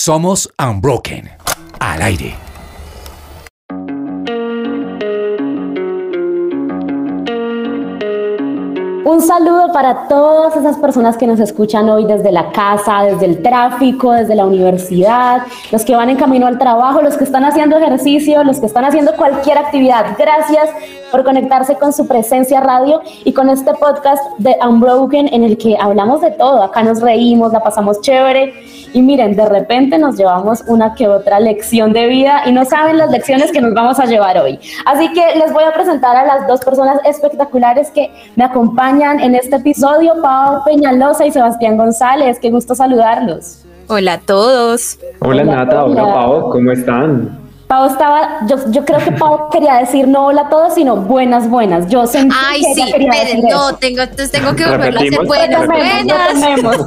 Somos Unbroken. Al aire. Un saludo para todas esas personas que nos escuchan hoy desde la casa, desde el tráfico, desde la universidad, los que van en camino al trabajo, los que están haciendo ejercicio, los que están haciendo cualquier actividad. Gracias por conectarse con su presencia radio y con este podcast de Unbroken en el que hablamos de todo. Acá nos reímos, la pasamos chévere y miren, de repente nos llevamos una que otra lección de vida y no saben las lecciones que nos vamos a llevar hoy. Así que les voy a presentar a las dos personas espectaculares que me acompañan en este episodio, Pau Peñalosa y Sebastián González. Qué gusto saludarlos. Hola a todos. Hola, Nata, hola Pau, ¿cómo están? Pau estaba, yo, yo creo que Pau quería decir no hola a todos, sino buenas, buenas. Yo sentí Ay, que ella sí, quería pero decir no, eso. tengo, entonces tengo que volverla a hacer buenas, buenas.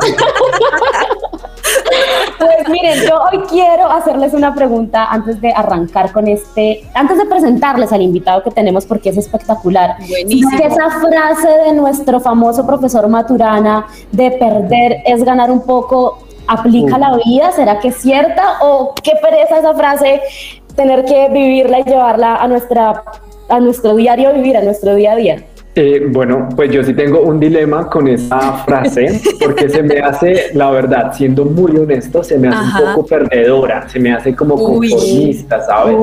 Pues miren, yo hoy quiero hacerles una pregunta antes de arrancar con este, antes de presentarles al invitado que tenemos porque es espectacular. Buenísimo. ¿Será que esa frase de nuestro famoso profesor Maturana de perder es ganar un poco aplica a la vida? ¿Será que es cierta o qué pereza esa frase tener que vivirla y llevarla a nuestra a nuestro diario vivir, a nuestro día a día? Eh, bueno, pues yo sí tengo un dilema con esa frase, porque se me hace, la verdad, siendo muy honesto, se me hace Ajá. un poco perdedora, se me hace como Uy. conformista, ¿sabes?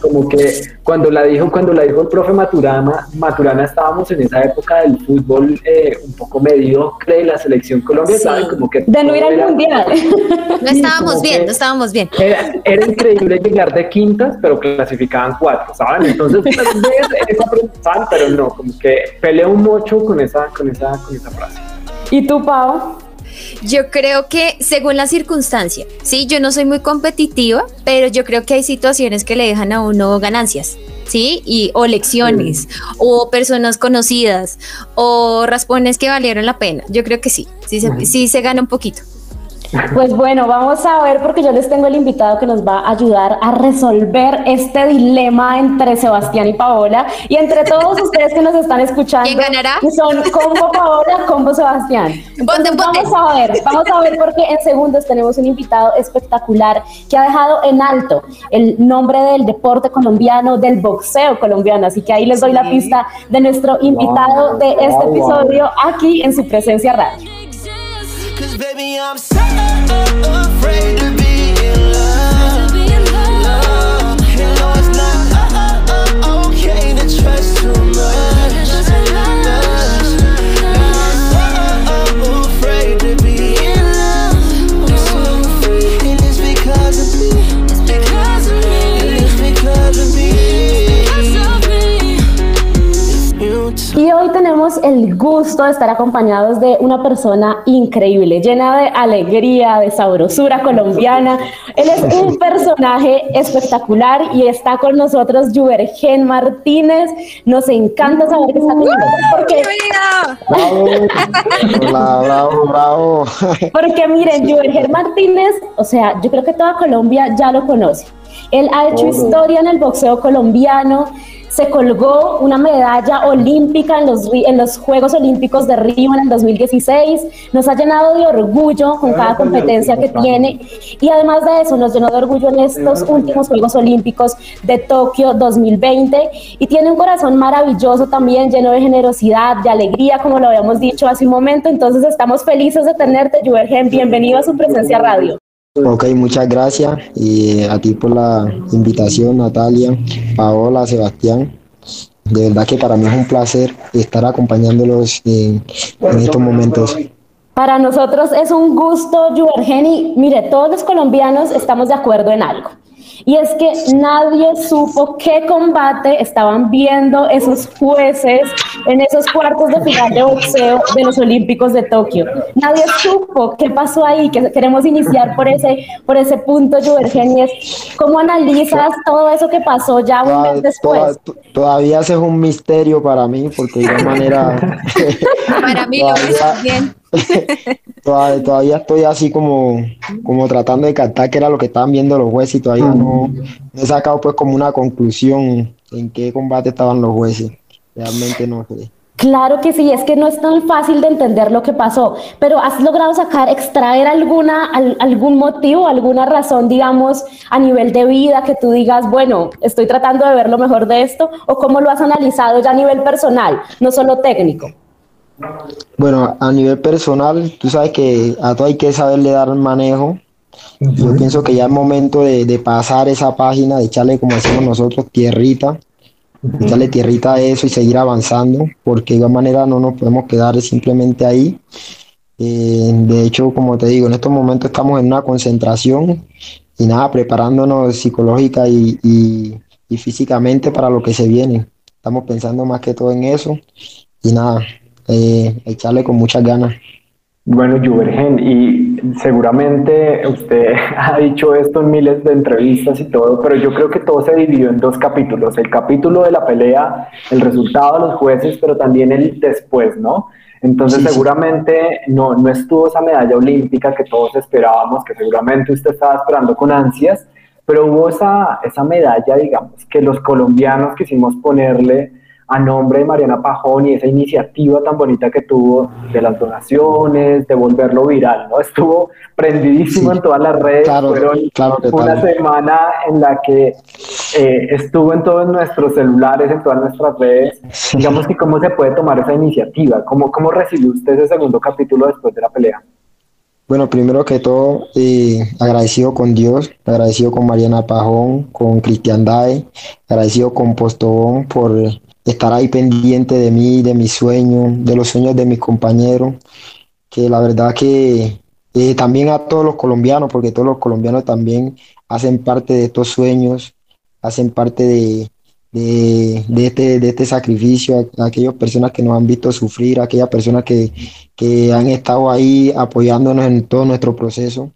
Como que cuando la dijo, cuando la dijo el profe Maturana, Maturana estábamos en esa época del fútbol eh, un poco mediocre de la selección Colombia, Sí. ¿sabes? Como que De no ir al mundial. No estábamos bien, no estábamos bien. Era, era increíble llegar de quintas, pero clasificaban cuatro, ¿saben? Entonces, pregunta, pero no, como que peleo un mocho con esa, con esa, con esa frase. ¿Y tú, Pau? Yo creo que según la circunstancia, sí, yo no soy muy competitiva, pero yo creo que hay situaciones que le dejan a uno ganancias. ¿Sí? Y, o lecciones, o personas conocidas, o raspones que valieron la pena. Yo creo que sí, sí se, sí se gana un poquito. Pues bueno, vamos a ver porque yo les tengo el invitado que nos va a ayudar a resolver este dilema entre Sebastián y Paola y entre todos ustedes que nos están escuchando. ¿Quién ganará? Son combo Paola, combo Sebastián. Entonces, vamos a ver, vamos a ver porque en segundos tenemos un invitado espectacular que ha dejado en alto el nombre del deporte colombiano, del boxeo colombiano. Así que ahí les doy la pista de nuestro invitado de este wow, wow. episodio aquí en su presencia radio. Cause baby, I'm so afraid to be gusto de estar acompañados de una persona increíble, llena de alegría, de sabrosura colombiana. Él es un personaje espectacular y está con nosotros Juvergen Martínez. Nos encanta saber que está con nosotros porque, Bravo, bravo, bravo. porque miren, Juvergen Martínez, o sea, yo creo que toda Colombia ya lo conoce. Él ha hecho historia en el boxeo colombiano. Se colgó una medalla olímpica en los, en los Juegos Olímpicos de Río en el 2016. Nos ha llenado de orgullo con cada competencia que tiene. Y además de eso, nos llenó de orgullo en estos últimos Juegos Olímpicos de Tokio 2020. Y tiene un corazón maravilloso también, lleno de generosidad, de alegría, como lo habíamos dicho hace un momento. Entonces estamos felices de tenerte, Juergen. Bienvenido a su presencia radio. Ok, muchas gracias y a ti por la invitación, Natalia, Paola, Sebastián. De verdad que para mí es un placer estar acompañándolos en, estos momentos. Para nosotros es un gusto, Juergen, y mire, todos los colombianos estamos de acuerdo en algo. Y es que nadie supo qué combate estaban viendo esos jueces en esos cuartos de final de boxeo de los Olímpicos de Tokio. Nadie supo qué pasó ahí, que queremos iniciar por ese, por ese punto, Juergen, y es cómo analizas todo eso que pasó ya un mes después. toda- todavía es un misterio para mí porque de igual manera Para mí lo es bien. Todavía, todavía estoy así como, como tratando de captar qué era lo que estaban viendo los jueces y todavía no, he sacado pues como una conclusión en qué combate estaban los jueces. Realmente no sé. Claro que sí, es que no es tan fácil de entender lo que pasó, pero has logrado sacar, extraer alguna, algún motivo, alguna razón, digamos, a nivel de vida que tú digas, bueno, estoy tratando de ver lo mejor de esto, o cómo lo has analizado ya a nivel personal, no solo técnico. Bueno, a nivel personal, tú sabes que a todo hay que saberle dar manejo. Yo pienso que ya es momento de, de pasar esa página, de echarle, como decimos nosotros, tierrita echarle tierrita a eso y seguir avanzando, porque de igual manera no nos podemos quedar simplemente ahí. Eh, de hecho, como te digo, en estos momentos estamos en una concentración y nada, preparándonos psicológica y, y, físicamente para lo que se viene. Estamos pensando más que todo en eso y nada, eh, echarle con muchas ganas. Bueno, Juvergen, y seguramente usted ha dicho esto en miles de entrevistas y todo, pero yo creo que todo se dividió en dos capítulos. El capítulo de la pelea, el resultado de los jueces, pero también el después, ¿no? Entonces seguramente No, no estuvo esa medalla olímpica que todos esperábamos, que seguramente usted estaba esperando con ansias, pero hubo esa, esa medalla, digamos, que los colombianos quisimos ponerle a nombre de Mariana Pajón y esa iniciativa tan bonita que tuvo de las donaciones, de volverlo viral, ¿no? Estuvo prendidísimo en todas las redes, claro, fueron una semana en la que eh, estuvo en todos nuestros celulares, en todas nuestras redes. Digamos que cómo se puede tomar esa iniciativa, cómo, cómo recibió usted ese segundo capítulo después de la pelea. Bueno, primero que todo, eh, agradecido con Dios, agradecido con Mariana Pajón, con Cristian Dae, agradecido con Postobón por estar ahí pendiente de mí, de mis sueños, de los sueños de mis compañeros, que la verdad que eh, también a todos los colombianos, porque todos los colombianos también hacen parte de estos sueños, hacen parte de, de, este, de este sacrificio, a, aquellas personas que nos han visto sufrir, a aquellas personas que, que han estado ahí apoyándonos en todo nuestro proceso.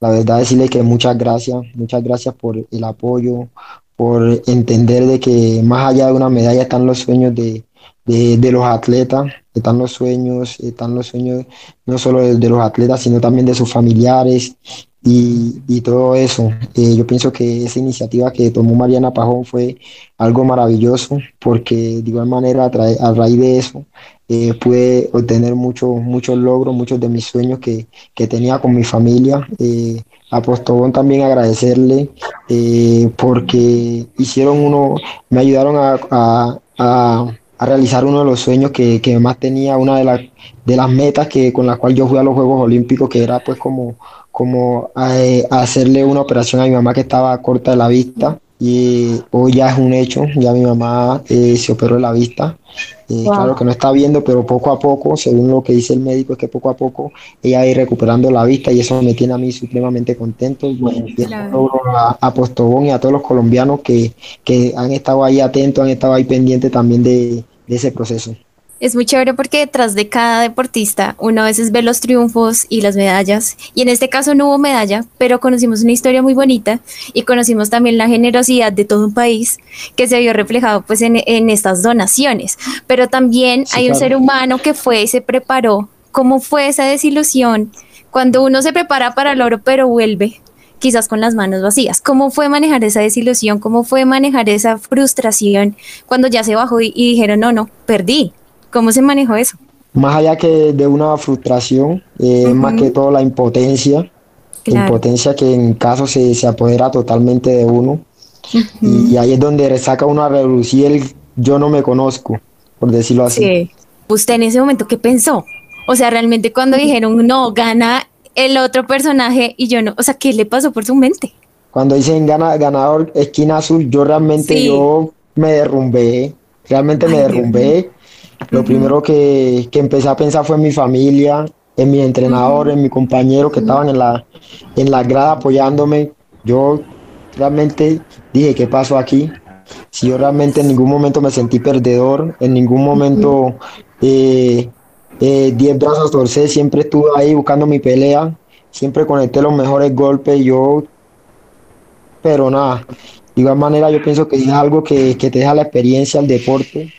La verdad decirle que muchas gracias, muchas gracias por el apoyo, por entender de que más allá de una medalla están los sueños de, de, los atletas, están los sueños, están los sueños no solo de, los atletas, sino también de sus familiares y, y todo eso. Eh, yo pienso que esa iniciativa que tomó Mariana Pajón fue algo maravilloso porque de igual manera a, raíz de eso eh, pude obtener muchos muchos logros, muchos de mis sueños que, que tenía con mi familia. Eh, a Postobón también agradecerle eh, porque hicieron uno, me ayudaron a, realizar uno de los sueños que, más tenía, una de, las de las metas que, con las cuales yo fui a los Juegos Olímpicos, que era pues como, como eh, hacerle una operación a mi mamá que estaba corta de la vista y hoy ya es un hecho, ya mi mamá eh, se operó de la vista. Eh, claro que no está viendo, pero poco a poco, según lo que dice el médico, es que poco a poco ella va a ir recuperando la vista y eso me tiene a mí supremamente contento. Y bueno, a, a, Postobón y a todos los colombianos que, que han estado ahí atentos, han estado ahí pendientes también de, de ese proceso. Es muy chévere porque detrás de cada deportista uno a veces ve los triunfos y las medallas. Y en este caso no hubo medalla, pero conocimos una historia muy bonita y conocimos también la generosidad de todo un país que se vio reflejado pues en, estas donaciones. Pero también hay un ser humano que fue y se preparó. ¿Cómo fue esa desilusión cuando uno se prepara para el oro pero vuelve? quizás con las manos vacías. ¿Cómo fue manejar esa desilusión? ¿Cómo fue manejar esa frustración cuando ya se bajó y dijeron, no, no, perdí? ¿Cómo se manejó eso? Más allá que de una frustración, eh, más que todo la impotencia, la impotencia que en caso se, se apodera totalmente de uno. y, ahí es donde resaca uno a reducir el yo no me conozco, por decirlo así. Sí. ¿Usted en ese momento qué pensó? O sea, realmente cuando dijeron no, gana el otro personaje y yo no, o sea, ¿qué le pasó por su mente? Cuando dicen gana, ganador esquina azul, yo realmente yo me derrumbé, realmente me derrumbé. Lo primero que, empecé a pensar fue en mi familia, en mi entrenador, en mi compañero que estaban en la, en la grada apoyándome. Yo realmente dije, ¿qué pasó aquí? Si yo realmente en ningún momento me sentí perdedor, en ningún momento eh, eh, diez brazos torcé, siempre estuve ahí buscando mi pelea, siempre conecté los mejores golpes, yo, pero nada, de igual manera yo pienso que es algo que, que te deja la experiencia, el deporte,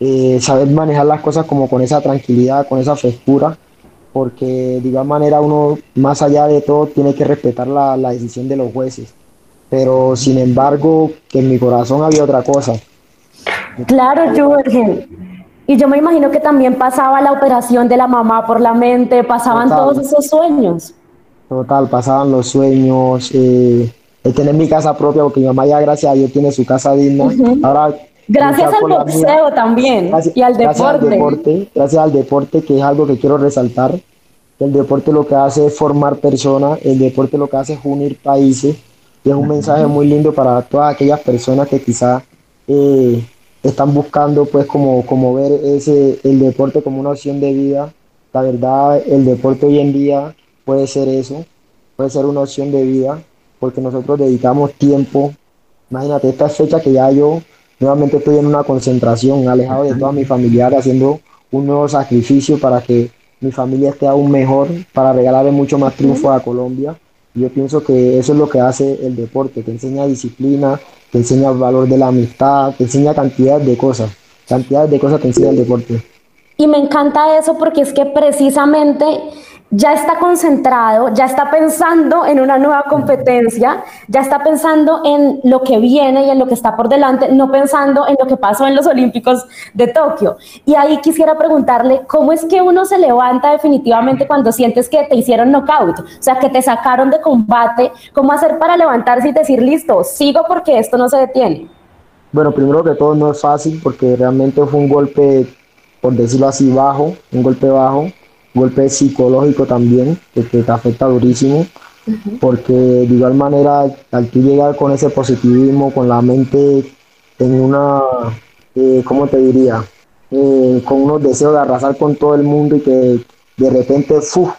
eh, saber manejar las cosas como con esa tranquilidad, con esa frescura, porque de igual manera uno, más allá de todo, tiene que respetar la, decisión de los jueces. Pero sin embargo, que en mi corazón había otra cosa. Claro, Jürgen. Y yo me imagino que también pasaba la operación de la mamá por la mente, pasaban Total. todos esos sueños. Total, pasaban los sueños, eh, el tener mi casa propia, porque mi mamá ya, gracias a Dios, tiene su casa digna. Ahora, Gracias al la mía. boxeo también Gracias, y al gracias al deporte. deporte, gracias al deporte, que es algo que quiero resaltar. El deporte lo que hace es formar personas, el deporte lo que hace es unir países, y es un mensaje muy lindo para todas aquellas personas que quizás eh, están buscando pues como, como ver ese, el deporte como una opción de vida. La verdad, el deporte hoy en día puede ser eso, puede ser una opción de vida, porque nosotros dedicamos tiempo. Imagínate, esta fecha que ya yo nuevamente estoy en una concentración, alejado de toda mi familiar, haciendo un nuevo sacrificio para que mi familia esté aún mejor, para regalarle mucho más triunfo a Colombia. Y yo pienso que eso es lo que hace el deporte, te enseña disciplina, te enseña el valor de la amistad, te enseña cantidad de cosas, cantidades de cosas te enseña el deporte. Y me encanta eso porque es que precisamente ya está concentrado, ya está pensando en una nueva competencia, ya está pensando en lo que viene y en lo que está por delante, no pensando en lo que pasó en los Olímpicos de Tokio. Y ahí quisiera preguntarle, ¿cómo es que uno se levanta definitivamente cuando sientes que te hicieron knockout? O sea, que te sacaron de combate, ¿cómo hacer para levantarse y decir, listo, sigo porque esto no se detiene? Bueno, primero que todo no es fácil porque realmente fue un golpe, por decirlo así, bajo, un golpe bajo, golpe psicológico también, que, que te afecta durísimo, porque de igual manera al tú llegar con ese positivismo, con la mente en una, eh, ¿cómo te diría? Eh, con unos deseos de arrasar con todo el mundo y que de repente, ¡fuf!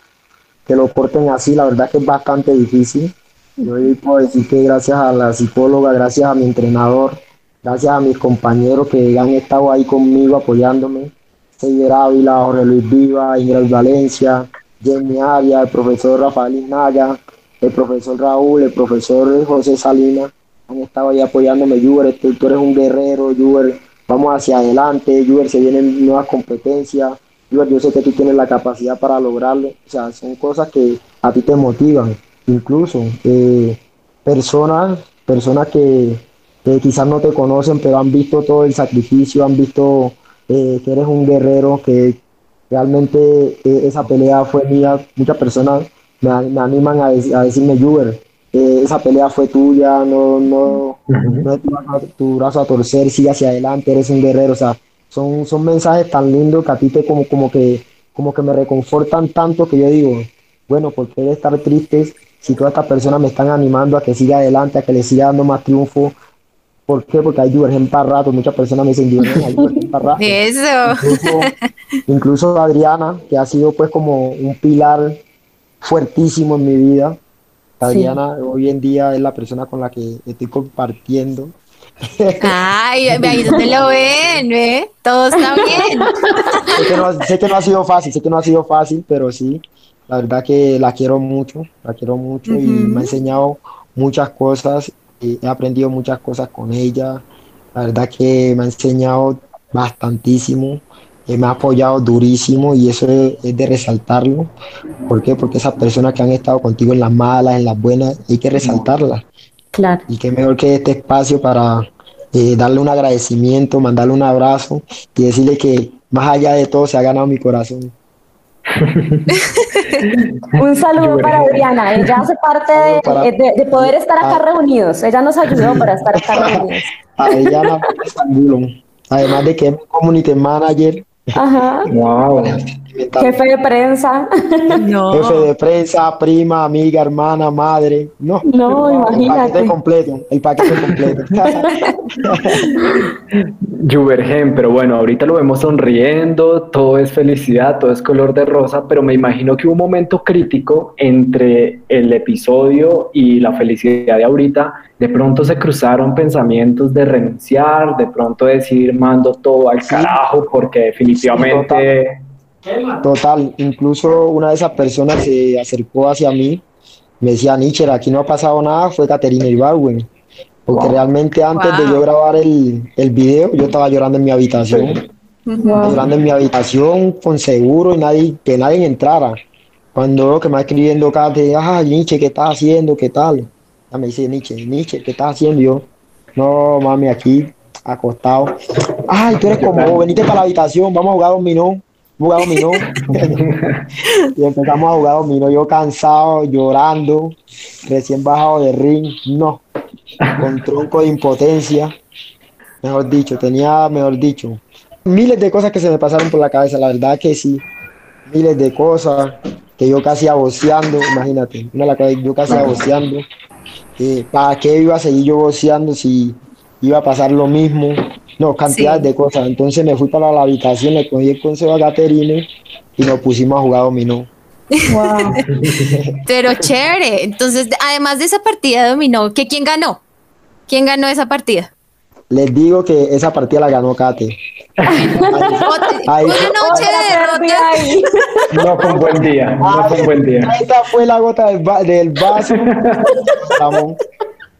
que lo corten así, la verdad que es bastante difícil. Yo puedo decir que gracias a la psicóloga, gracias a mi entrenador, gracias a mis compañeros que han estado ahí conmigo apoyándome, Seider Ávila, Jorge Luis Viva, Ingrid Valencia, Jamie Arias, el profesor Rafael Ignaga, el profesor Raúl, el profesor José Salinas, han estado ahí apoyándome, Juber, este, tú eres un guerrero, Juber, vamos hacia adelante, Juber, se vienen nuevas competencias, Juber, yo sé que tú tienes la capacidad para lograrlo, o sea, son cosas que a ti te motivan, incluso eh, personas, personas que quizás no te conocen, pero han visto todo el sacrificio, han visto eh, que eres un guerrero, que realmente eh, esa pelea fue mía, muchas personas me, me animan a, dec- a decirme, Juber, eh, esa pelea fue tuya, no, no, no es tu brazo, a- tu brazo a torcer, sigue hacia adelante, eres un guerrero, o sea, son, son mensajes tan lindos que a ti te como, como que, como que me reconfortan tanto que yo digo, bueno, ¿por qué estar tristes si todas estas personas me están animando a que siga adelante, a que le siga dando más triunfo? ¿Por qué? Porque hay Divergen para rato, muchas personas me dicen Divergen, hay Divergen para rato. Eso. Incluso, incluso Adriana, que ha sido pues como un pilar fuertísimo en mi vida. Adriana hoy en día es la persona con la que estoy compartiendo. Ay, ahí donde lo ven, ¿ve? Todo está bien. Sé que, no, sé que no ha sido fácil, sé que no ha sido fácil, pero sí, la verdad que la quiero mucho, la quiero mucho y me ha enseñado muchas cosas, he aprendido muchas cosas con ella, la verdad que me ha enseñado bastantísimo, eh, me ha apoyado durísimo y eso es, es de resaltarlo. ¿Por qué? Porque esas personas que han estado contigo en las malas, en las buenas, hay que resaltarlas. Claro. Y qué mejor que este espacio para eh, darle un agradecimiento, mandarle un abrazo y decirle que más allá de todo se ha ganado mi corazón. Un saludo para Adriana. Ella hace parte de, para- de- de poder estar acá Ah. reunidos. Ella nos ayudó para estar acá reunidos. A ella la Angulo. Además de que es community manager, Ajá. Wow. Jefe de prensa. No. jefe de prensa, prima, amiga, hermana, madre. No, No, el imagínate. paquete completo, el paquete completo. Juvergen, pero bueno, ahorita lo vemos sonriendo, todo es felicidad, todo es color de rosa, pero me imagino que hubo un momento crítico entre el episodio y la felicidad de ahorita. De pronto se cruzaron pensamientos de renunciar, de pronto decir mando todo al carajo, porque definitivamente... Total, incluso una de esas personas se acercó hacia mí, me decía, Nietzsche, aquí no ha pasado nada, fue Caterina Ibarwen. Porque Wow. realmente antes de yo grabar el, el video, yo estaba llorando en mi habitación. Llorando en mi habitación con seguro y nadie, que nadie entrara. Cuando veo que me va escribiendo Kate, ah, Nietzsche, ¿qué estás haciendo? ¿Qué tal? Ya me dice Nietzsche, Nietzsche, ¿qué estás haciendo? Y yo, no, mami, aquí acostado. Ay, tú eres como, venite para la habitación, vamos a jugar dominó. Jugar dominó. y empezamos a jugar dominó, yo cansado, llorando, recién bajado de ring, no, con tronco de impotencia. Mejor dicho, tenía, mejor dicho, miles de cosas que se me pasaron por la cabeza, la verdad que sí, miles de cosas que yo casi aboceando, imagínate, una la yo casi aboceando. Eh, ¿Para qué iba a seguir yo boceando si iba a pasar lo mismo? No, cantidades Sí. de cosas. Entonces me fui para la habitación, le cogí el consejo a Caterine y nos pusimos a jugar dominó. Wow. Pero chévere. Entonces, además de esa partida de dominó, ¿que quién ganó? ¿Quién ganó esa partida? Les digo que esa partida la ganó Kate. Ay. Una noche de ahí. No fue un buen día, no fue un buen día. Esa fue la gota del, va- del vaso, Ramón.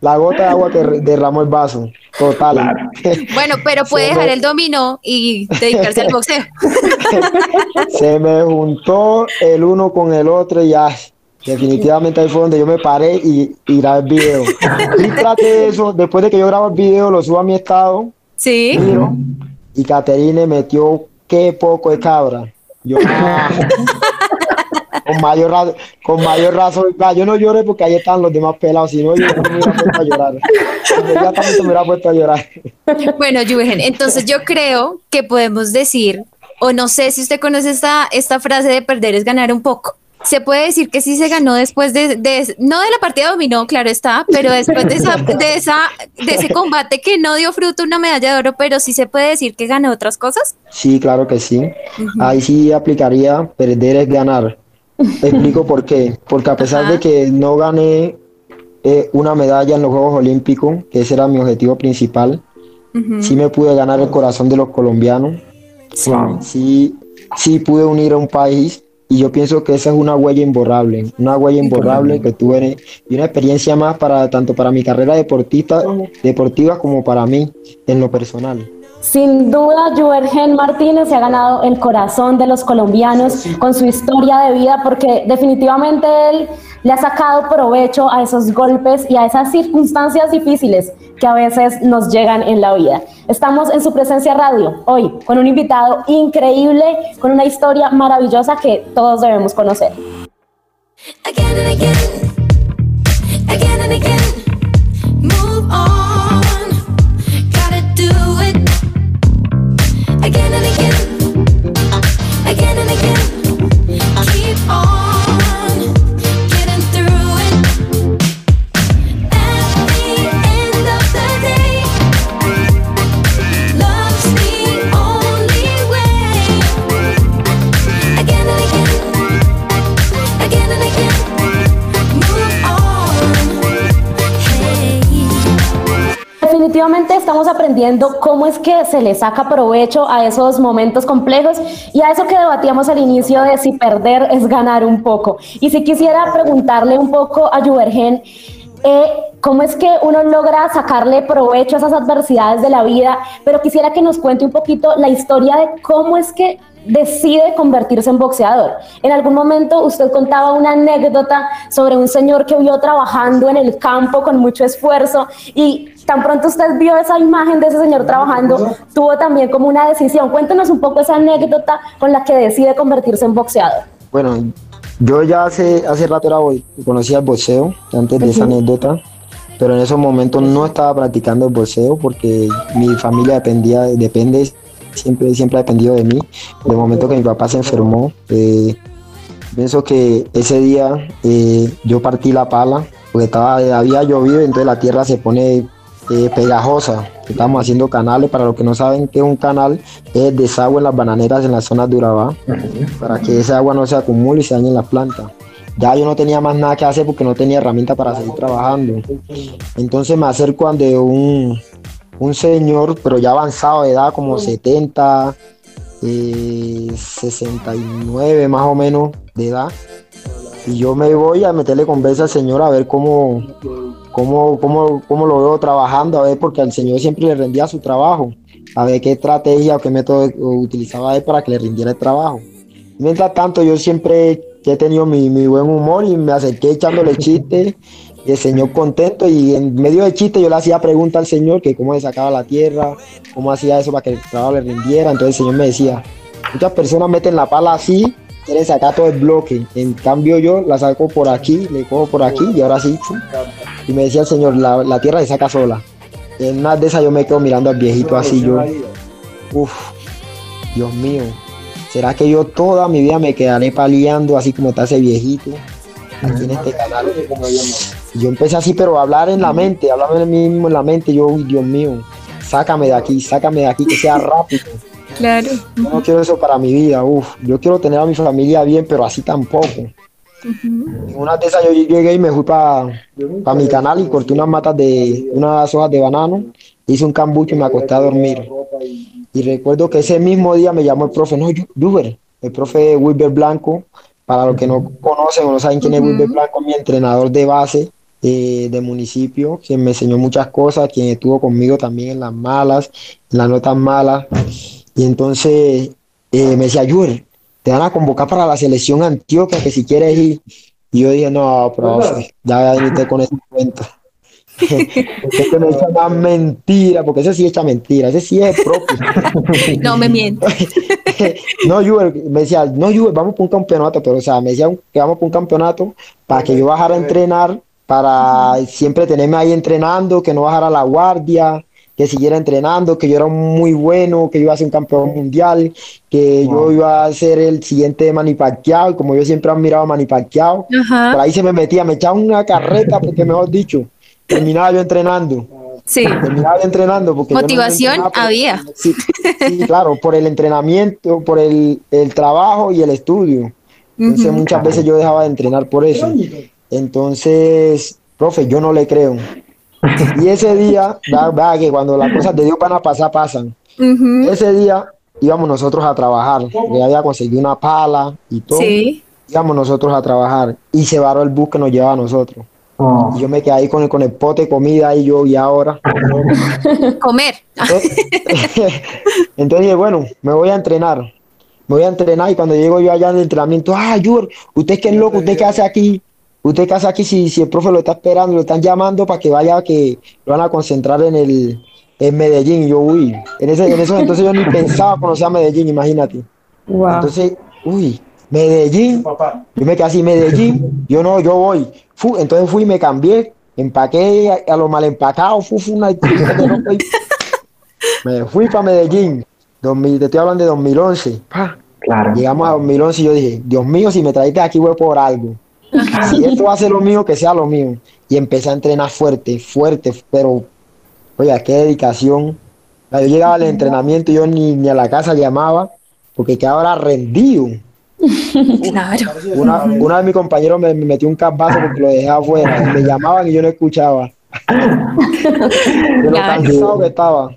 La gota de agua que derramó el vaso. Total. Claro. Bueno, pero puede Se dejar me- el dominó y dedicarse al boxeo. Se me juntó el uno con el otro y ya. Definitivamente ahí fue donde yo me paré y, y grabé el video. Y traté de eso, después de que yo grabo el video, lo subo a mi estado, Sí. miro, y Caterine metió qué poco de cabra. Yo, ah, con mayor razón, con mayor razón, yo no lloré porque ahí están los demás pelados, si no yo no me hubiera puesto a llorar. Inmediatamente me hubiera puesto a llorar. Bueno, Yugen, entonces yo creo que podemos decir, o no sé si usted conoce esta, esta frase de perder es ganar un poco. Se puede decir que sí se ganó después de, de- no de la partida dominó, claro está, pero después de esa, de esa, de ese combate que no dio fruto una medalla de oro, pero sí se puede decir que ganó otras cosas. Sí, claro que sí. Ahí sí aplicaría perder es ganar. Explico por qué. Porque a pesar Ajá. de que no gané eh, una medalla en los Juegos Olímpicos, que ese era mi objetivo principal, Ujú. sí me pude ganar el corazón de los colombianos. Wow. Sí, sí pude unir a un país y yo pienso que esa es una huella imborrable, una huella imborrable que tuve y una experiencia más para tanto para mi carrera deportista, deportiva como para mí en lo personal. Sin duda, Juergen Martínez se ha ganado el corazón de los colombianos con su historia de vida, porque definitivamente él le ha sacado provecho a esos golpes y a esas circunstancias difíciles que a veces nos llegan en la vida. Estamos en su presencia radio hoy con un invitado increíble, con una historia maravillosa que todos debemos conocer. again and again, Definitivamente estamos aprendiendo cómo es que se le saca provecho a esos momentos complejos y a eso que debatíamos al inicio de si perder es ganar un poco. Y si quisiera preguntarle un poco a Juvergen, eh, ¿cómo es que uno logra sacarle provecho a esas adversidades de la vida? Pero quisiera que nos cuente un poquito la historia de cómo es que decide convertirse en boxeador. En algún momento usted contaba una anécdota sobre un señor que vio trabajando en el campo con mucho esfuerzo y tan pronto usted vio esa imagen de ese señor trabajando, tuvo también como una decisión. Cuéntenos un poco esa anécdota con la que decide convertirse en boxeador. Bueno, yo ya hace, hace rato era, bo- conocía el boxeo, antes de esa anécdota, pero en esos momentos no estaba practicando el boxeo porque mi familia dependía, depende, siempre, siempre ha dependido de mí. De momento que mi papá se enfermó, eh, pienso que ese día eh, yo partí la pala porque estaba, había llovido entonces la tierra se pone eh, pegajosa. Estamos haciendo canales, para los que no saben qué es un canal, es desagüe en las bananeras en la zona de Urabá para que esa agua no se acumule y se dañe en las plantas. Ya yo no tenía más nada que hacer porque no tenía herramienta para seguir trabajando. Entonces me acerco ante un, un señor, pero ya avanzado de edad, como 70, eh, 69 más o menos de edad. Y yo me voy a meterle conversa al señor a ver cómo, cómo, cómo, cómo lo veo trabajando, a ver, porque al señor siempre le rendía su trabajo, a ver qué estrategia o qué método utilizaba él para que le rindiera el trabajo. Mientras tanto, yo siempre he tenido mi, mi buen humor y me acerqué echándole chistes Y el Señor contento y en medio de chiste yo le hacía pregunta al Señor que cómo le sacaba la tierra, cómo hacía eso para que el trabajo le rindiera. Entonces el Señor me decía, muchas personas meten la pala así, quieren sacar todo el bloque. En cambio yo la saco por aquí, le cojo por aquí y ahora sí. Y me decía el Señor, la, la tierra se saca sola. En una de esas yo me quedo mirando al viejito así yo. Uf, Dios mío. ¿Será que yo toda mi vida me quedaré paliando así como está ese viejito aquí en este canal? Yo empecé así, pero a hablar en la mente, hablar en mí mismo en la mente. Yo, uy, Dios mío, sácame de aquí, sácame de aquí, que sea rápido. Claro. Yo no quiero eso para mi vida, uf. Yo quiero tener a mi familia bien, pero así tampoco. En una de esas yo llegué y me fui para mi canal y corté unas matas de unas hojas de banano, hice un cambucho y me acosté a dormir. Y recuerdo que ese mismo día me llamó el profe, no, Juber, el profe Wilber Blanco, para los que no conocen o no saben quién es Wilber Blanco, mi entrenador de base eh, de municipio, quien me enseñó muchas cosas, quien estuvo conmigo también en las malas, en las notas malas. Y entonces eh, me decía, Juber, te van a convocar para la selección Antioquia, que si quieres ir. Y yo dije, no, profe, ya viniste con ese cuento. porque me echa más mentira, porque ese sí echa mentira, ese sí es propio. No me miento. no, Juber, me decía, no, Juber, vamos por un campeonato, pero o sea, me decía que vamos por un campeonato para que yo bajara a entrenar, para siempre tenerme ahí entrenando, que no bajara la guardia, que siguiera entrenando, que yo era muy bueno, que yo iba a ser un campeón mundial, que yo iba a ser el siguiente Manny Pacquiao, y como yo siempre he admirado a Manny Pacquiao, Ajá. por ahí se me metía, me echaba una carreta, porque mejor dicho, terminaba yo entrenando. Sí. Terminaba yo entrenando porque yo no Motivación por- había. Sí, sí, claro, por el entrenamiento, por el, el trabajo y el estudio. Entonces muchas veces yo dejaba de entrenar por eso. Entonces, profe, yo no le creo. Y ese día, va, va, que cuando las cosas de Dios van a pasar, pasan. Ese día íbamos nosotros a trabajar. Yo había conseguido una pala y todo. Sí. Íbamos nosotros a trabajar y se varó el bus que nos llevaba a nosotros. Oh, Y yo me quedé ahí con el, con el pote de comida y yo, y ahora. Comer. Entonces dije, bueno, me voy a entrenar. Me voy a entrenar y cuando llego yo allá en el entrenamiento, ah, Jur, usted qué es loco, usted qué hace aquí. Usted hace aquí si, si el profe lo está esperando, lo están llamando para que vaya, que lo van a concentrar en el en Medellín. Y yo, uy, en ese, en eso entonces yo ni pensaba conocer a Medellín, imagínate. Wow. Entonces, uy, Medellín, yo me quedé así, Medellín, yo no, yo voy. Fu- entonces fui y me cambié, empaqué a, a lo mal empacado, fu, fu, una me fui para Medellín, 2000, te estoy hablando de 2011. pa. claro. Llegamos a 2011 y yo dije, Dios mío, si me traiste aquí fue por algo. Si esto va a ser lo mío, que sea lo mío. Y empecé a entrenar fuerte, fuerte, pero, oiga, qué dedicación. Yo llegaba al entrenamiento y yo ni, ni a la casa llamaba, porque quedaba ahora rendido. Claro. Una, una de mis compañeros me, me metió un cabazo porque lo dejé afuera. y Me llamaban y yo no escuchaba. De lo Claro. cansado que estaba.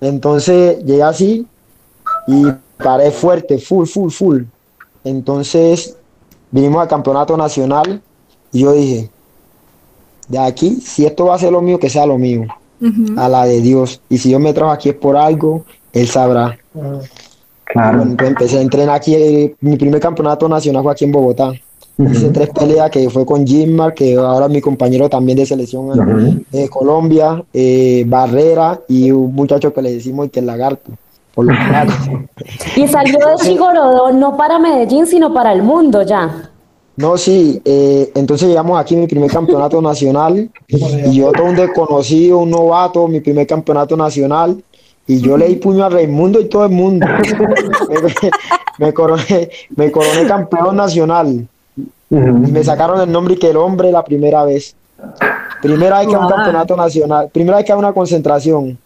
Entonces llegué así y paré fuerte, full, full, full. Entonces vinimos al campeonato nacional y yo dije, de aquí, si esto va a ser lo mío, que sea lo mío, a la de Dios. Y si Dios me trajo aquí es por algo, Él sabrá. Claro. Pues empecé a entrenar aquí, eh, mi primer campeonato nacional fue aquí en Bogotá. Hice tres peleas que fue con Jimar, que ahora es mi compañero también de selección de Colombia, eh, Barrera y un muchacho que le decimos que es lagarto, por. Y salió de Chigorodó no para Medellín, sino para el mundo ya. No, sí, eh, entonces llegamos aquí mi primer campeonato nacional y yo todo un desconocido, un novato, mi primer campeonato nacional y yo le di puño a Raimundo y todo el mundo. me, me coroné, me coroné campeón nacional y me sacaron el nombre y que el hombre la primera vez. Primera vez que hay un Wow. campeonato nacional, primera vez que hay una concentración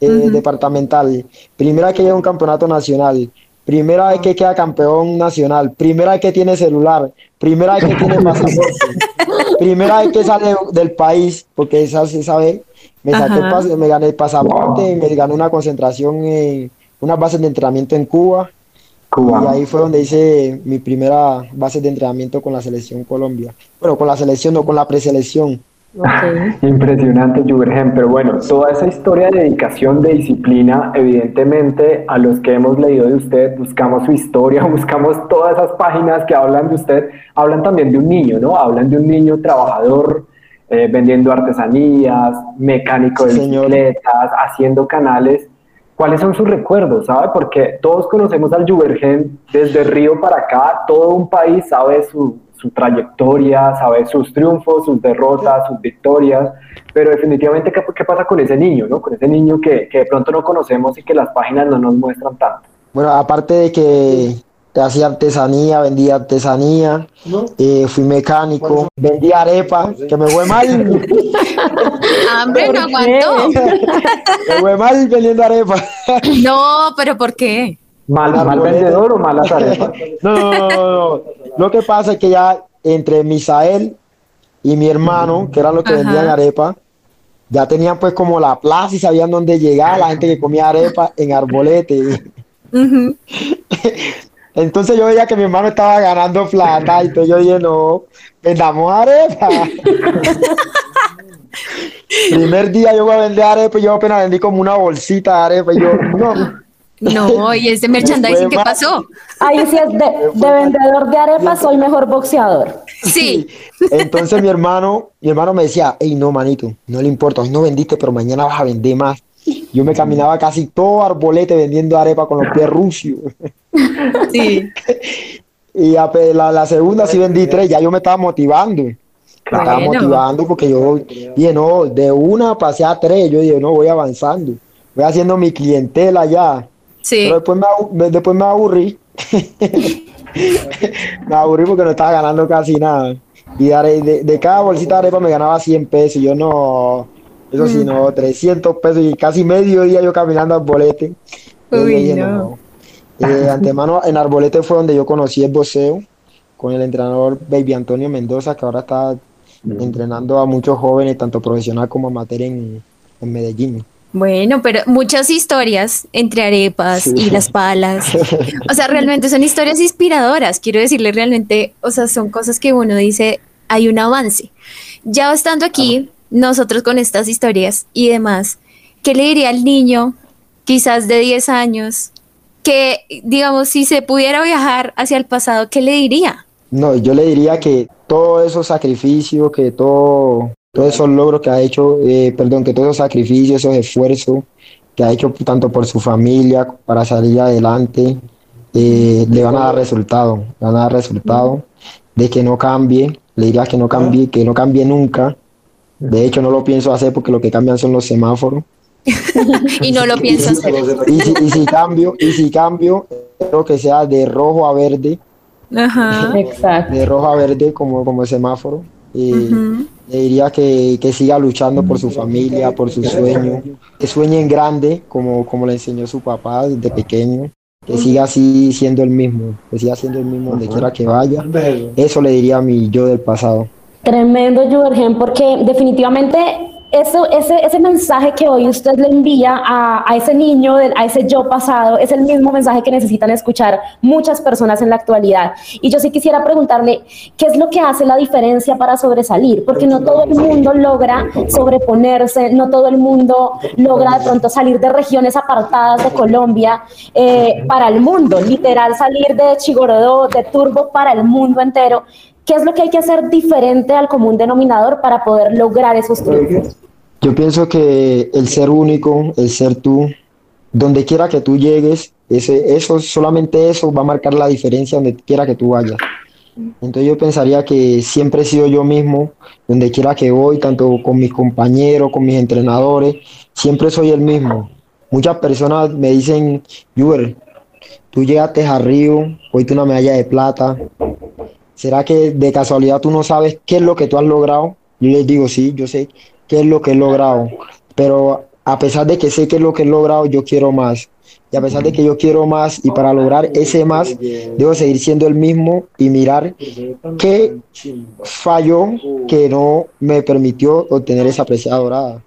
eh, departamental, primera vez que llega un campeonato nacional, primera vez que queda campeón nacional, primera vez que tiene celular, primera vez que tiene pasaporte, primera vez que sale del país, porque esa se sabe, me, saqué el me gané el pasaporte, me gané una concentración en unas bases de entrenamiento en Cuba. Y Cuba. ahí fue donde hice mi primera base de entrenamiento con la selección Colombia. Bueno, con la selección, no con la preselección. Ok. Impresionante, Jubergen. Pero bueno, toda esa historia de dedicación, de disciplina, evidentemente a los que hemos leído de usted, buscamos su historia, buscamos todas esas páginas que hablan de usted, hablan también de un niño, ¿no? Hablan de un niño trabajador, eh, vendiendo artesanías, mecánico de Sí, señor. bicicletas, haciendo canales. ¿Cuáles son sus recuerdos, sabe? Porque todos conocemos al Jubergen desde Río para acá, todo un país sabe su, su trayectoria, sabe sus triunfos, sus derrotas, sus victorias, pero definitivamente, ¿qué, qué pasa con ese niño, no? Con ese niño que, que de pronto no conocemos y que las páginas no nos muestran tanto. Bueno, aparte de que hacía artesanía, vendía artesanía, eh, fui mecánico, vendía arepa, que me fue mal, Hambre no aguantó. me fue mal vendiendo arepa. No, pero ¿por qué? ¿Mal, mal vendedor o malas arepas? No, no, no. Lo que pasa es que ya entre Misael y mi hermano, que eran los que vendían arepa, ya tenían pues como la plaza y sabían dónde llegar, la gente que comía arepa en arbolete. Entonces yo veía que mi hermano estaba ganando plata y entonces yo dije, no, vendamos arepa. Primer día yo voy a vender arepa y yo apenas vendí como una bolsita de arepa y yo, no. No, y ese merchandising, ¿qué pasó? Ahí sí es de, de vendedor de arepas, soy mejor boxeador. Sí. Entonces mi hermano, mi hermano me decía, hey, no, manito, no le importa, hoy no vendiste, pero mañana vas a vender más. Yo me caminaba casi todo arbolete vendiendo arepa con los pies rucios. Sí. Y la, la segunda sí vendí tres, ya yo me estaba motivando. Me estaba Bueno. motivando porque yo dije, no, de una pasé a tres, yo dije, no, voy avanzando, voy haciendo mi clientela ya. Sí. Pero después me, después me aburrí. me aburrí porque no estaba ganando casi nada. Y de, are- de, de cada bolsita de arepa me ganaba 100 pesos. Y yo no, eso sí, no, 300 pesos y casi medio día yo caminando al bolete. Uy, no. Eh, antemano, en Arbolete fue donde yo conocí el boxeo con el entrenador Baby Antonio Mendoza, que ahora está entrenando a muchos jóvenes, tanto profesional como amateur en, en Medellín. Bueno, pero muchas historias entre arepas y las palas. O sea, realmente son historias inspiradoras. Quiero decirle realmente, o sea, son cosas que uno dice, hay un avance. Ya estando aquí, nosotros con estas historias y demás, ¿qué le diría al niño, quizás de 10 años, que, digamos, si se pudiera viajar hacia el pasado, ¿qué le diría? No, yo le diría que todos esos sacrificios, que todo, todos esos logros que ha hecho, eh, perdón, que todos esos sacrificios, esos esfuerzos que ha hecho tanto por su familia para salir adelante, eh, le van a dar resultado, le van a dar resultado de que no cambie, le diría que no cambie, que no cambie nunca. De hecho, no lo pienso hacer porque lo que cambian son los semáforos. Y no lo pienso hacer. Y si, y si cambio, y si cambio, creo que sea de rojo a verde, Ajá. Exacto. de rojo a verde como, como el semáforo. Y. le diría que, que siga luchando por su familia, por sus sueños, que sueñe en grande, como, como le enseñó su papá desde pequeño, que siga así siendo el mismo, que siga siendo el mismo donde quiera que vaya. Eso le diría a mi yo del pasado. Tremendo, Juergen, porque definitivamente eso, ese, ese mensaje que hoy usted le envía a, a ese niño, a ese yo pasado, es el mismo mensaje que necesitan escuchar muchas personas en la actualidad. Y yo sí quisiera preguntarle, ¿qué es lo que hace la diferencia para sobresalir? Porque no todo el mundo logra sobreponerse, no todo el mundo logra de pronto salir de regiones apartadas de Colombia eh, para el mundo, literal salir de Chigorodó, de Turbo para el mundo entero. ¿Qué es lo que hay que hacer diferente al común denominador para poder lograr esos triunfos? Yo pienso que el ser único, el ser tú, donde quiera que tú llegues, ese, eso, solamente eso va a marcar la diferencia donde quiera que tú vayas. Entonces yo pensaría que siempre he sido yo mismo, donde quiera que voy, tanto con mis compañeros, con mis entrenadores, siempre soy el mismo. Muchas personas me dicen, Juber, tú llegaste a Río, hoy una medalla de plata. ¿Será que de casualidad tú no sabes qué es lo que tú has logrado? Yo les digo, sí, yo sé qué es lo que he logrado, pero a pesar de que sé qué es lo que he logrado, yo quiero más. Y a pesar de que yo quiero más y para lograr ese más, debo seguir siendo el mismo y mirar qué falló que no me permitió obtener esa preciada dorada.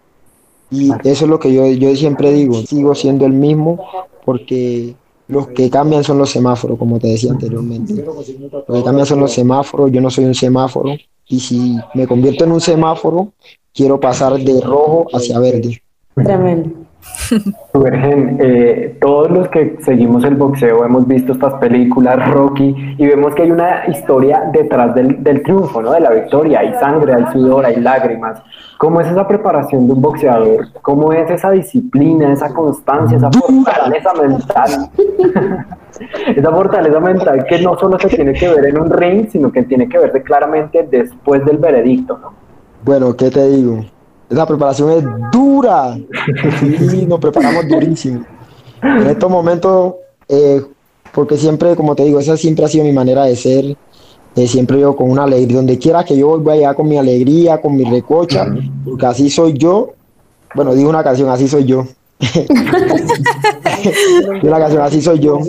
Y eso es lo que yo, yo siempre digo, sigo siendo el mismo porque los que cambian son los semáforos, como te decía anteriormente. Lo que cambian son los semáforos, yo no soy un semáforo, y si me convierto en un semáforo, quiero pasar de rojo hacia verde. Tremendo. Virgen, eh, todos los que seguimos el boxeo hemos visto estas películas, Rocky, y vemos que hay una historia detrás del, del triunfo, ¿no? De la victoria. Hay sangre, hay sudor, hay lágrimas. ¿Cómo es esa preparación de un boxeador? ¿Cómo es esa disciplina, esa constancia, esa fortaleza mental? esa fortaleza mental que no solo se tiene que ver en un ring, sino que tiene que verse claramente después del veredicto, ¿no? Bueno, ¿qué te digo? Esa preparación es dura. Sí, nos preparamos durísimo. En estos momentos, eh, porque siempre, como te digo, esa siempre ha sido mi manera de ser. eh, siempre yo con una alegría, donde quiera que yo voy, voy allá con mi alegría, con mi recocha, porque así soy yo. Bueno, digo una canción, así soy yo. Digo una canción, así soy yo.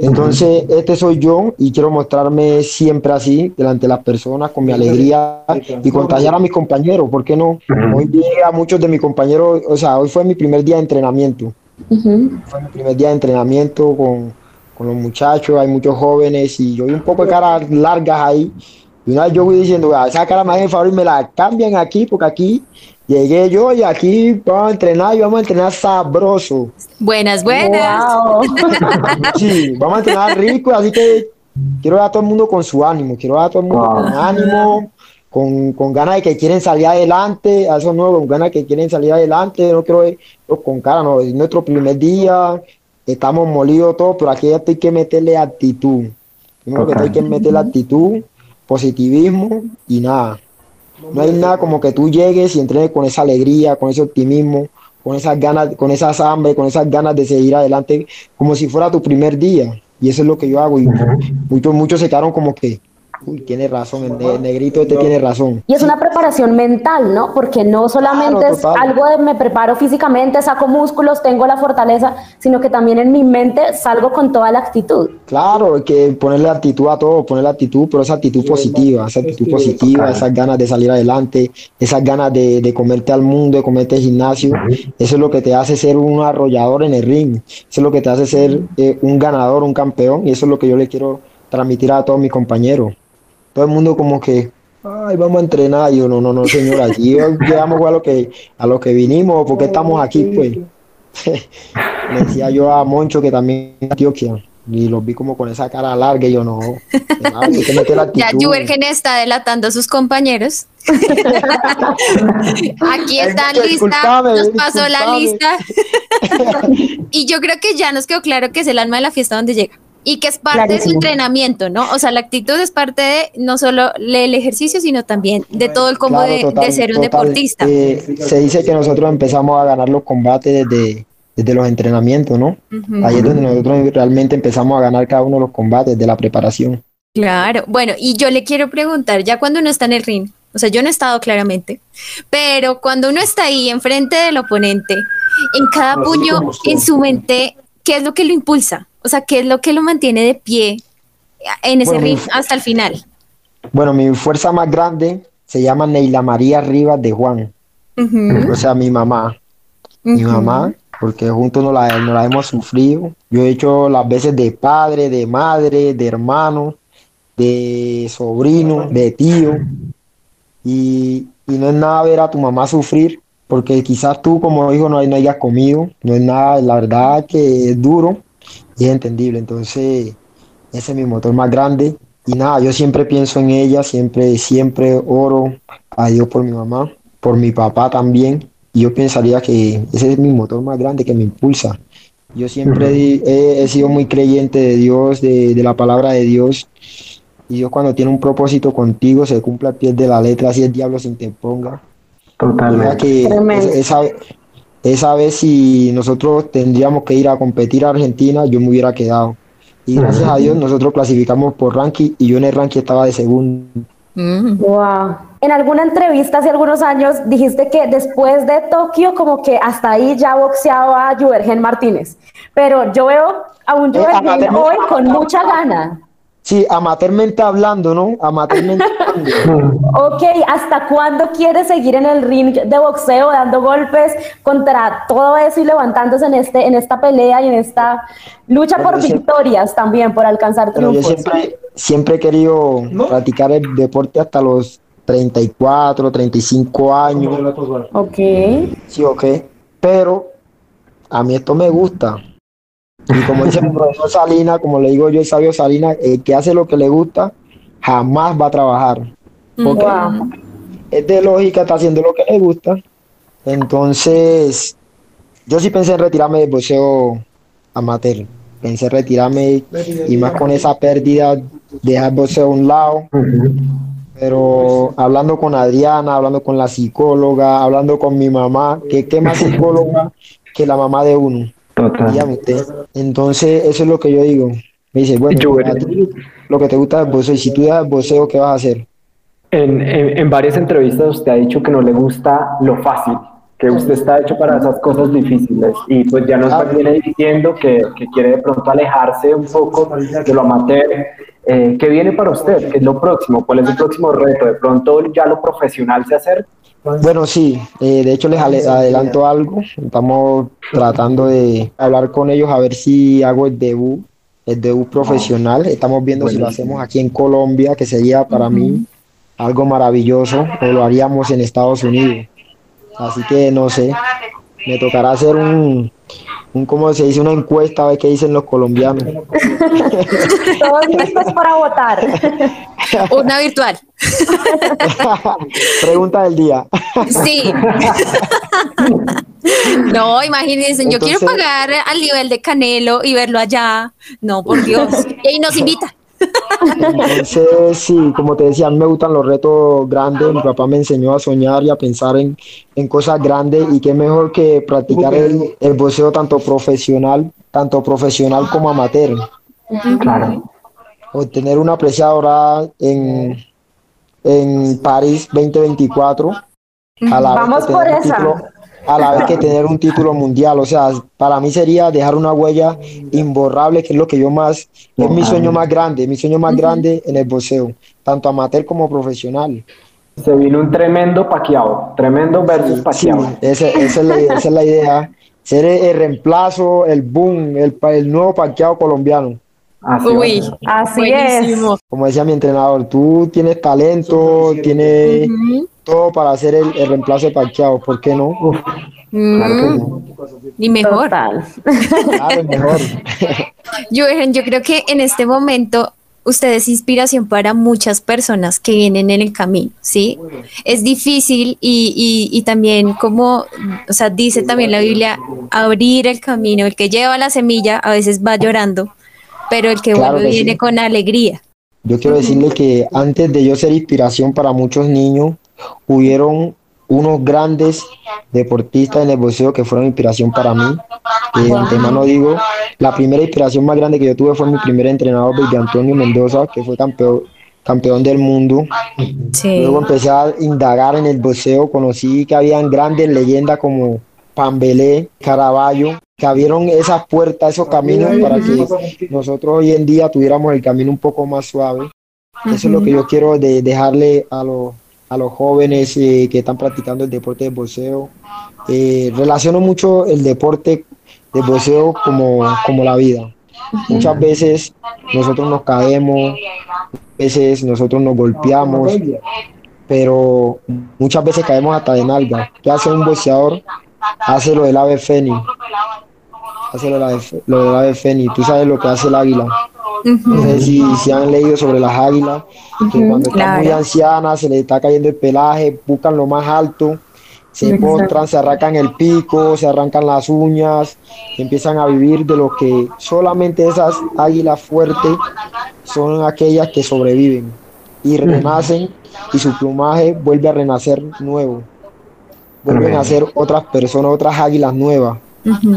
Entonces, este soy yo y quiero mostrarme siempre así, delante de las personas, con mi alegría y contagiar a mis compañeros, ¿por qué no? Hoy vi a muchos de mis compañeros, o sea, hoy fue mi primer día de entrenamiento. Fue mi primer día de entrenamiento con, con los muchachos, hay muchos jóvenes y yo vi un poco de caras largas ahí. Y una vez yo voy diciendo, "Ah, esa cara me hace el favor y me la cambian aquí, porque aquí llegué yo y aquí vamos a entrenar y vamos a entrenar sabroso. Buenas, buenas. Wow. Sí, vamos a entrenar rico, así que quiero ver a todo el mundo con su ánimo, quiero ver a todo el mundo con ánimo, con, con ganas de que quieren salir adelante, a esos nuevos con ganas de que quieren salir adelante, no quiero ver con cara, no, es nuestro primer día, estamos molidos todos, pero aquí hay que meterle actitud. Primero que hay que meterle actitud, positivismo y nada. No hay nada como que tú llegues y entrenes con esa alegría, con ese optimismo, con esas ganas, con esas hambre, con esas ganas de seguir adelante, como si fuera tu primer día. Y eso es lo que yo hago. Y muchos, muchos se quedaron como que, uy, tiene razón, el, ne- el negrito este tiene razón. Y es una preparación mental, ¿no? Porque no solamente Claro, es total. algo de me preparo físicamente, saco músculos, tengo la fortaleza, sino que también en mi mente salgo con toda la actitud. Claro, hay que ponerle actitud a todo, ponerle actitud, pero esa actitud positiva, esa actitud positiva, esas ganas de salir adelante, esas ganas de, de comerte al mundo, de comerte el gimnasio, eso es lo que te hace ser un arrollador en el ring, eso es lo que te hace ser eh, un ganador, un campeón, y eso es lo que yo le quiero transmitir a todos mis compañeros. Todo el mundo como que, ay, vamos a entrenar, y yo, no, no, no, señora, aquí llegamos a lo que, a lo que vinimos, porque estamos aquí, pues. Le decía yo a Moncho que también es Antioquia y los vi como con esa cara larga y yo no, que la Ya. Juergen está delatando a sus compañeros. Aquí está lista, nos pasó la lista. y yo creo que ya nos quedó claro que es el alma de la fiesta donde llega. Y que es parte de su Clarísimo. entrenamiento, ¿no? O sea, la actitud es parte de no solo el ejercicio, sino también de todo el combo Claro, de, total, de ser un total. deportista. Eh, se dice que nosotros empezamos a ganar los combates desde, desde los entrenamientos, ¿no? Ujú. Ahí es donde nosotros realmente empezamos a ganar cada uno de los combates de la preparación. Claro, bueno, y yo le quiero preguntar, ya cuando uno está en el ring, o sea, yo no he estado claramente, pero cuando uno está ahí enfrente del oponente, en cada puño, en su mente, ¿qué es lo que lo impulsa? O sea, ¿qué es lo que lo mantiene de pie en ese Bueno, hasta el final? Bueno, mi fuerza más grande se llama Neila María Rivas de Juan, o sea, mi mamá. mi mamá, porque juntos nos la, nos la hemos sufrido. Yo he hecho las veces de padre, de madre, de hermano, de sobrino, de tío. Y, y no es nada ver a tu mamá sufrir, porque quizás tú como hijo no, no hayas comido, no es nada, la verdad que es duro y es entendible. Entonces, ese es mi motor más grande. Y nada, yo siempre pienso en ella, siempre, siempre oro a Dios por mi mamá, por mi papá también. Y yo pensaría que ese es mi motor más grande que me impulsa. Yo siempre he sido muy creyente de Dios, de, de la palabra de Dios. Y Dios cuando tiene un propósito contigo se cumple al pie de la letra, así el diablo se interponga. Mira Totalmente. esa, esa- esa vez si nosotros tendríamos que ir a competir a Argentina, yo me hubiera quedado. Y gracias a Dios nosotros clasificamos por ranking y yo en el ranking estaba de segundo. Mm. Wow. En alguna entrevista hace algunos años dijiste que después de Tokio, como que hasta ahí ya boxeaba a Juergen Martínez. Pero yo veo a un Eh, Juergen amateur- hoy con mucha gana. Sí, amateurmente hablando, ¿no? Amateurmente hablando. Ok, ¿hasta cuándo quieres seguir en el ring de boxeo, dando golpes contra todo eso y levantándose en, este, en esta pelea y en esta lucha Bueno, por siempre- victorias también, por alcanzar Bueno, yo triunfos? siempre, siempre he querido practicar el deporte hasta los 34, 35 años, Ok. sí o qué, pero a mí esto me gusta. Y como dice el profesor Salina, como le digo yo, el sabio Salina, el que hace lo que le gusta, jamás va a trabajar. Porque Wow. es de lógica, está haciendo lo que le gusta. Entonces, yo sí pensé en retirarme del boxeo amateur. Pensé en retirarme y más con esa pérdida, dejar el boxeo a un lado. Pero hablando con Adriana, hablando con la psicóloga, hablando con mi mamá, que qué más psicóloga que la mamá de uno. Total. Entonces, eso es lo que yo digo. Me dice, bueno, Yo a ti lo que te gusta es boxeo, y si tú dejas el boxeo, ¿qué vas a hacer? En, en- en varias entrevistas usted ha dicho que no le gusta lo fácil, que usted está hecho para esas cosas difíciles y pues ya nos Claro. viene diciendo que, que quiere de pronto alejarse un poco de lo amateur. Eh, ¿Qué viene para usted? ¿Qué es lo próximo? ¿Cuál es el próximo reto? ¿De pronto ya lo profesional se acerca? Bueno, sí, eh, de hecho les ale- adelanto algo. Estamos tratando de hablar con ellos a ver si hago el debut, el debut profesional. Estamos viendo si lo hacemos aquí en Colombia, que sería para mí algo maravilloso, o lo haríamos en Estados Unidos. Así que no sé, me tocará hacer un, un ¿cómo se dice? Una encuesta a ver qué dicen los colombianos. Todos listos para votar. Una virtual. Pregunta del día. Sí. No, imagínense, yo quiero pagar al nivel de Canelo y verlo allá. No, por Dios. Y ahí nos invita. Entonces, sí, como te decía, a mí me gustan los retos grandes. Mi papá me enseñó a soñar y a pensar en, en cosas grandes y qué mejor que practicar el, el boxeo tanto profesional, tanto profesional como amateur. Claro. Obtener una apreciadora en, en París 2024 a la Vamos por esa. título- a la vez que tener un título mundial. O sea, para mí sería dejar una huella imborrable, que es lo que yo más, es mi sueño más grande, mi sueño más grande en el boxeo, tanto amateur como profesional. Se vino un tremendo paqueado, tremendo versus Sí, paqueado. esa, esa es la, esa es la idea. Ser el, el reemplazo, el boom, el, el nuevo parqueado colombiano. Así va a Uy, ser. Así buenísimo. Como decía mi entrenador, tú tienes talento, tienes todo para hacer el, el reemplazo de parqueado. ¿Por qué no? Claro que Mm, sí. Y mejor. Total. Claro, es mejor. Yo, yo creo que en este momento usted es inspiración para muchas personas que vienen en el camino, ¿sí? Es difícil y, y- y también como, o sea, dice también la Biblia, abrir el camino, el que lleva la semilla a veces va llorando, pero el que Claro vuelve que sí. viene con alegría. Yo quiero decirle que antes de yo ser inspiración para muchos niños, hubieron unos grandes deportistas en el boxeo que fueron inspiración para mí. Eh, de antemano digo, la primera inspiración más grande que yo tuve fue mi primer entrenador, Baby Antonio Mendoza, que fue campeón, campeón del mundo. Sí. Luego empecé a indagar en el boxeo, conocí que habían grandes leyendas como Pambelé, Caraballo, que abrieron esas puertas, esos caminos para que nosotros hoy en día tuviéramos el camino un poco más suave. Eso es lo que yo quiero de- dejarle a los, a los jóvenes eh, que están practicando el deporte de boxeo. Eh, relaciono mucho el deporte de boxeo como, como la vida. Muchas veces nosotros nos caemos, veces nosotros nos golpeamos, pero muchas veces caemos hasta de nalga. ¿Qué hace un boxeador? Hace lo del ave fénix. Hace lo lo del ave fénix. Tú sabes lo que hace el águila. No sé si, si han leído sobre las águilas, que cuando están muy ancianas se les está cayendo el pelaje, buscan lo más alto, se postran, se arrancan el pico, se arrancan las uñas, empiezan a vivir de lo que solamente esas águilas fuertes son aquellas que sobreviven y renacen y su plumaje vuelve a renacer nuevo. Vuelven a ser otras personas, otras águilas nuevas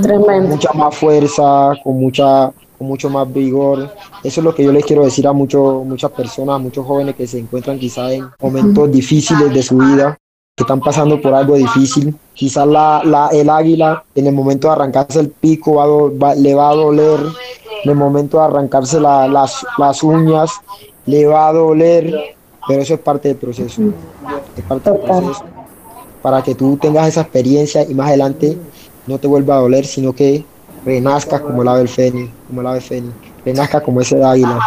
Tremendo. mucha más fuerza, con mucha con mucho más vigor. Eso es lo que yo les quiero decir a muchos muchas personas, a muchos jóvenes que se encuentran quizás en momentos difíciles de su vida, que están pasando por algo difícil. Quizás la, la- el águila en el momento de arrancarse el pico va a do- va- le va a doler, en el momento de arrancarse la- las, las uñas le va a doler, pero eso es parte del proceso. Es parte del proceso para que tú tengas esa experiencia y más adelante no te vuelva a doler, sino que renazcas como el ave fénix, como el ave fénix, renazcas como ese águila.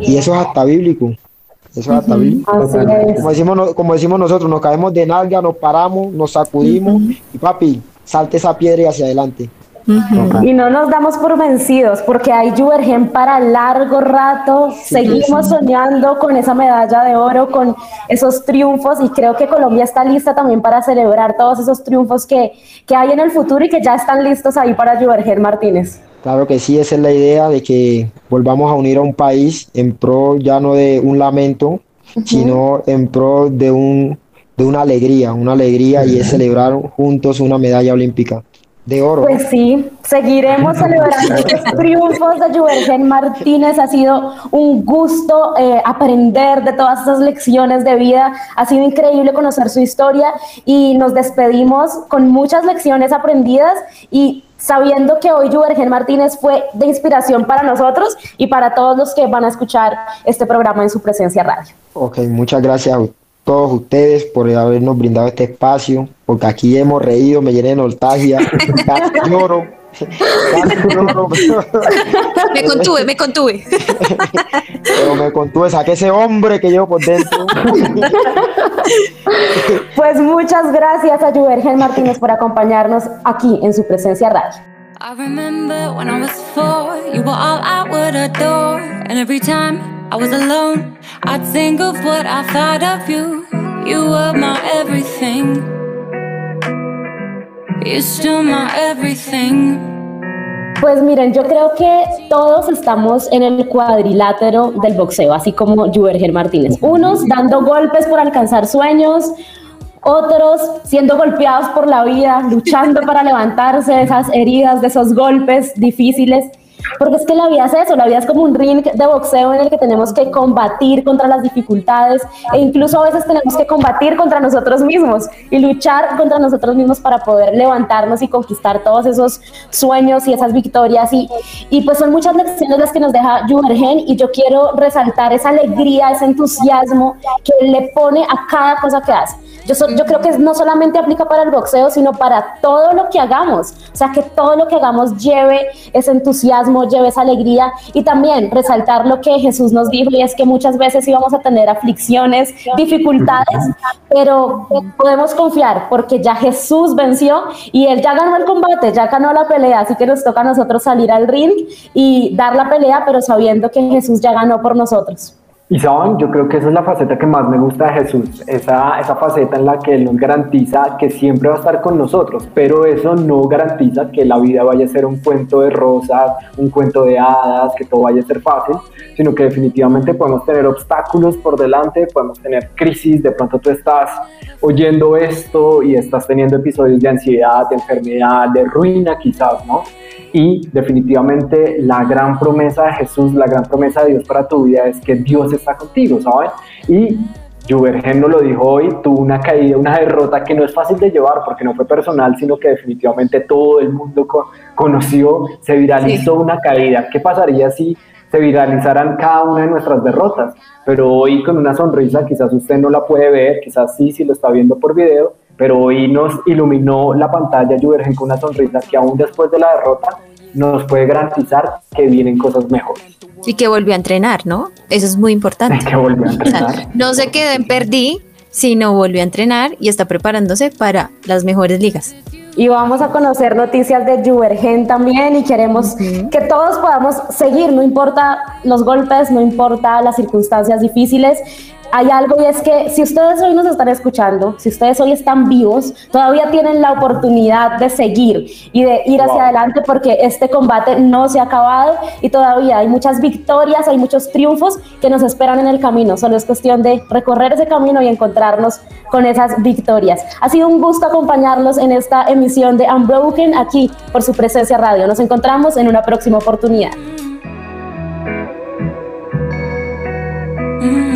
Y eso es hasta bíblico. Eso es hasta es. Como decimos, como decimos nosotros, nos caemos de nalga, nos paramos, nos sacudimos y papi, salte esa piedra y hacia adelante. Y no nos damos por vencidos porque hay Juvergen para largo rato. Seguimos soñando con esa medalla de oro, con esos triunfos y creo que Colombia está lista también para celebrar todos esos triunfos que, que hay en el futuro y que ya están listos ahí para Juvergen Martínez. Claro que sí, esa es la idea de que volvamos a unir a un país en pro ya no de un lamento, sino en pro de un de una alegría, una alegría y es celebrar juntos una medalla olímpica de oro. Pues sí, seguiremos celebrando estos triunfos de Juvergen Martínez. Ha sido un gusto eh, aprender de todas esas lecciones de vida. Ha sido increíble conocer su historia y nos despedimos con muchas lecciones aprendidas y sabiendo que hoy Juvergen Martínez fue de inspiración para nosotros y para todos los que van a escuchar este programa en su presencia radio. Ok, muchas gracias a todos ustedes por habernos brindado este espacio, porque aquí hemos reído, me llené de nostalgia, casi lloro, casi lloro, Me contuve, me contuve. pero me contuve, saqué ese hombre que llevo por dentro. Pues muchas gracias a Juvergen Martínez por acompañarnos aquí en su presencia radio. I remember when I was four, you were all I would adore. And every time I was alone, I'd think of what I thought of you. You were my everything. You're still my everything. Pues miren, yo creo que todos estamos en el cuadrilátero del boxeo, así como Juvergen Martínez. Unos dando golpes por alcanzar sueños, otros siendo golpeados por la vida, luchando para levantarse de esas heridas, de esos golpes difíciles. Porque es que la vida es eso, la vida es como un ring de boxeo en el que tenemos que combatir contra las dificultades e incluso a veces tenemos que combatir contra nosotros mismos y luchar contra nosotros mismos para poder levantarnos y conquistar todos esos sueños y esas victorias y, y pues son muchas lecciones las que nos deja Juvergen y yo quiero resaltar esa alegría, ese entusiasmo que le pone a cada cosa que hace. Yo, creo que no solamente aplica para el boxeo, sino para todo lo que hagamos. O sea, que todo lo que hagamos lleve ese entusiasmo, lleve esa alegría y también resaltar lo que Jesús nos dijo y es que muchas veces íbamos a tener aflicciones, dificultades, pero podemos confiar porque ya Jesús venció y Él ya ganó el combate, ya ganó la pelea, así que nos toca a nosotros salir al ring y dar la pelea, pero sabiendo que Jesús ya ganó por nosotros. Y saben, yo creo que esa es la faceta que más me gusta de Jesús, esa, esa faceta en la que Él nos garantiza que siempre va a estar con nosotros, pero eso no garantiza que la vida vaya a ser un cuento de rosas, un cuento de hadas, que todo vaya a ser fácil, sino que definitivamente podemos tener obstáculos por delante, podemos tener crisis, de pronto tú estás oyendo esto y estás teniendo episodios de ansiedad, de enfermedad, de ruina quizás, ¿no? Y definitivamente la gran promesa de Jesús, la gran promesa de Dios para tu vida es que Dios está contigo, ¿saben? Y Juvergen nos lo dijo hoy, tuvo una caída, una derrota que no es fácil de llevar porque no fue personal, sino que definitivamente todo el mundo co- conoció, se viralizó una caída. ¿Qué pasaría si se viralizaran cada una de nuestras derrotas? Pero hoy con una sonrisa, quizás usted no la puede ver, quizás sí, si lo está viendo por video, pero hoy nos iluminó la pantalla Juvergen con una sonrisa que aún después de la derrota nos puede garantizar que vienen cosas mejores. Y que volvió a entrenar, ¿no? Eso es muy importante. Que volvió a O sea, entrenar. no se quedó en perdí, sino volvió a entrenar y está preparándose para las mejores ligas. Y vamos a conocer noticias de Juvergen también y queremos que todos podamos seguir, no importa los golpes, no importa las circunstancias difíciles. Hay algo y es que si ustedes hoy nos están escuchando, si ustedes hoy están vivos, todavía tienen la oportunidad de seguir y de ir hacia Wow. adelante porque este combate no se ha acabado y todavía hay muchas victorias, hay muchos triunfos que nos esperan en el camino. Solo es cuestión de recorrer ese camino y encontrarnos con esas victorias. Ha sido un gusto acompañarlos en esta emisión de Unbroken aquí por su presencia radio. Nos encontramos en una próxima oportunidad. te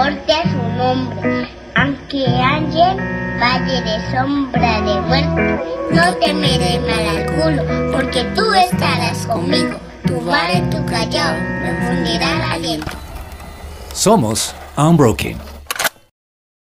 por amor de su nombre. Aunque ande valle de sombra de muerte, no temeré mal alguno, porque tú estarás conmigo. Tu vara y tu callado me fundirán aliento. Somos Unbroken.